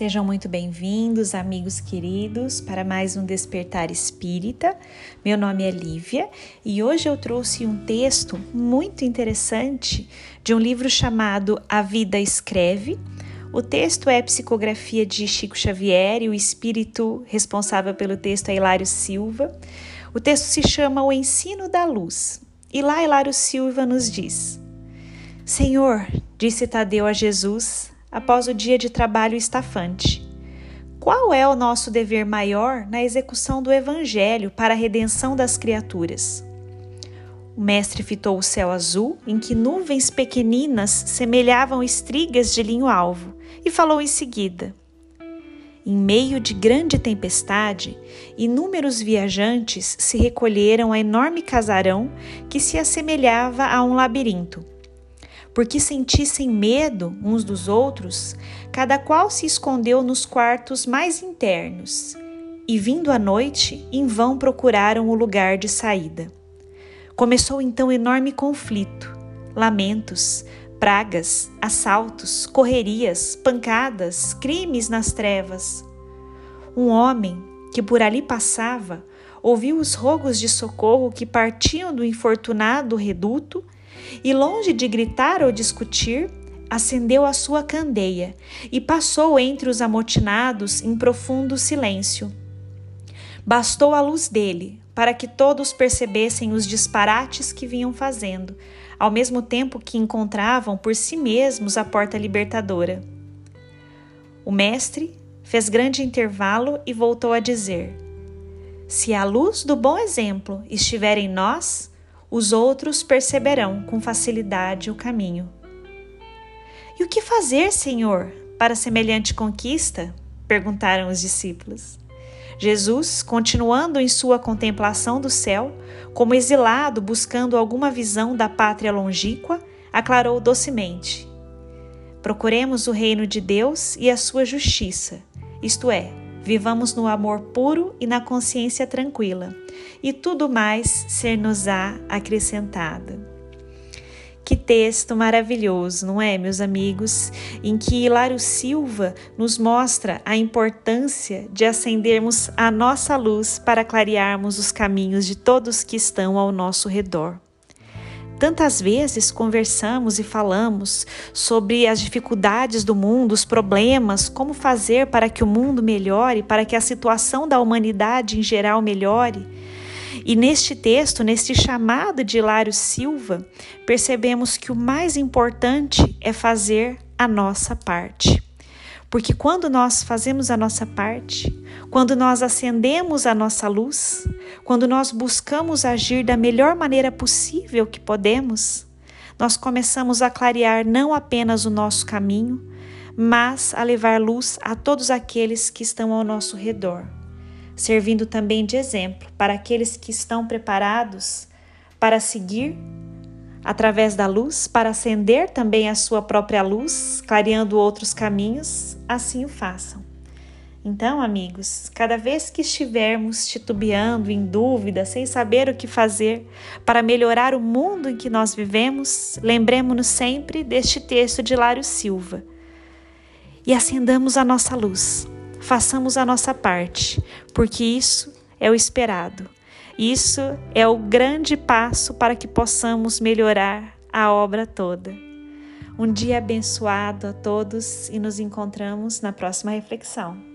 Sejam muito bem-vindos, amigos queridos, para mais um Despertar Espírita. Meu nome é Lívia e hoje eu trouxe um texto muito interessante de um livro chamado A Vida Escreve. O texto é psicografia de Chico Xavier e o espírito responsável pelo texto é Hilário Silva. O texto se chama O Ensino da Luz. E lá Hilário Silva nos diz: Senhor, disse Tadeu a Jesus, após o dia de trabalho estafante. Qual é o nosso dever maior na execução do Evangelho para a redenção das criaturas? O mestre fitou o céu azul, em que nuvens pequeninas semelhavam estrigas de linho-alvo, e falou em seguida: Em meio de grande tempestade, inúmeros viajantes se recolheram a enorme casarão que se assemelhava a um labirinto porque sentissem medo uns dos outros, cada qual se escondeu nos quartos mais internos, e vindo a noite, em vão procuraram o lugar de saída. Começou então enorme conflito, lamentos, pragas, assaltos, correrias, pancadas, crimes nas trevas. Um homem que por ali passava ouviu os rogos de socorro que partiam do infortunado reduto e, longe de gritar ou discutir, acendeu a sua candeia e passou entre os amotinados em profundo silêncio. Bastou a luz dele para que todos percebessem os disparates que vinham fazendo, ao mesmo tempo que encontravam por si mesmos a porta libertadora. O mestre fez grande intervalo e voltou a dizer: Se a luz do bom exemplo estiver em nós, os outros perceberão com facilidade o caminho. E o que fazer, Senhor, para semelhante conquista? perguntaram os discípulos. Jesus, continuando em sua contemplação do céu, como exilado buscando alguma visão da pátria longínqua, aclarou docemente: Procuremos o reino de Deus e a sua justiça, isto é, vivamos no amor puro e na consciência tranquila, e tudo mais ser-nos-á acrescentado. Que texto maravilhoso, não é, meus amigos? Em que Hilário Silva nos mostra a importância de acendermos a nossa luz para clarearmos os caminhos de todos que estão ao nosso redor. Tantas vezes conversamos e falamos sobre as dificuldades do mundo, os problemas, como fazer para que o mundo melhore, para que a situação da humanidade em geral melhore. E neste texto, neste chamado de Hilário Silva, percebemos que o mais importante é fazer a nossa parte. Porque quando nós fazemos a nossa parte, quando nós acendemos a nossa luz, quando nós buscamos agir da melhor maneira possível que podemos, nós começamos a clarear não apenas o nosso caminho, mas a levar luz a todos aqueles que estão ao nosso redor, servindo também de exemplo para aqueles que estão preparados para seguir através da luz, para acender também a sua própria luz, clareando outros caminhos, assim o façam. Então, amigos, cada vez que estivermos titubeando, em dúvida, sem saber o que fazer para melhorar o mundo em que nós vivemos, lembremos-nos sempre deste texto de Lário Silva e acendamos a nossa luz. Façamos a nossa parte, porque isso é o esperado. Isso é o grande passo para que possamos melhorar a obra toda. Um dia abençoado a todos e nos encontramos na próxima reflexão.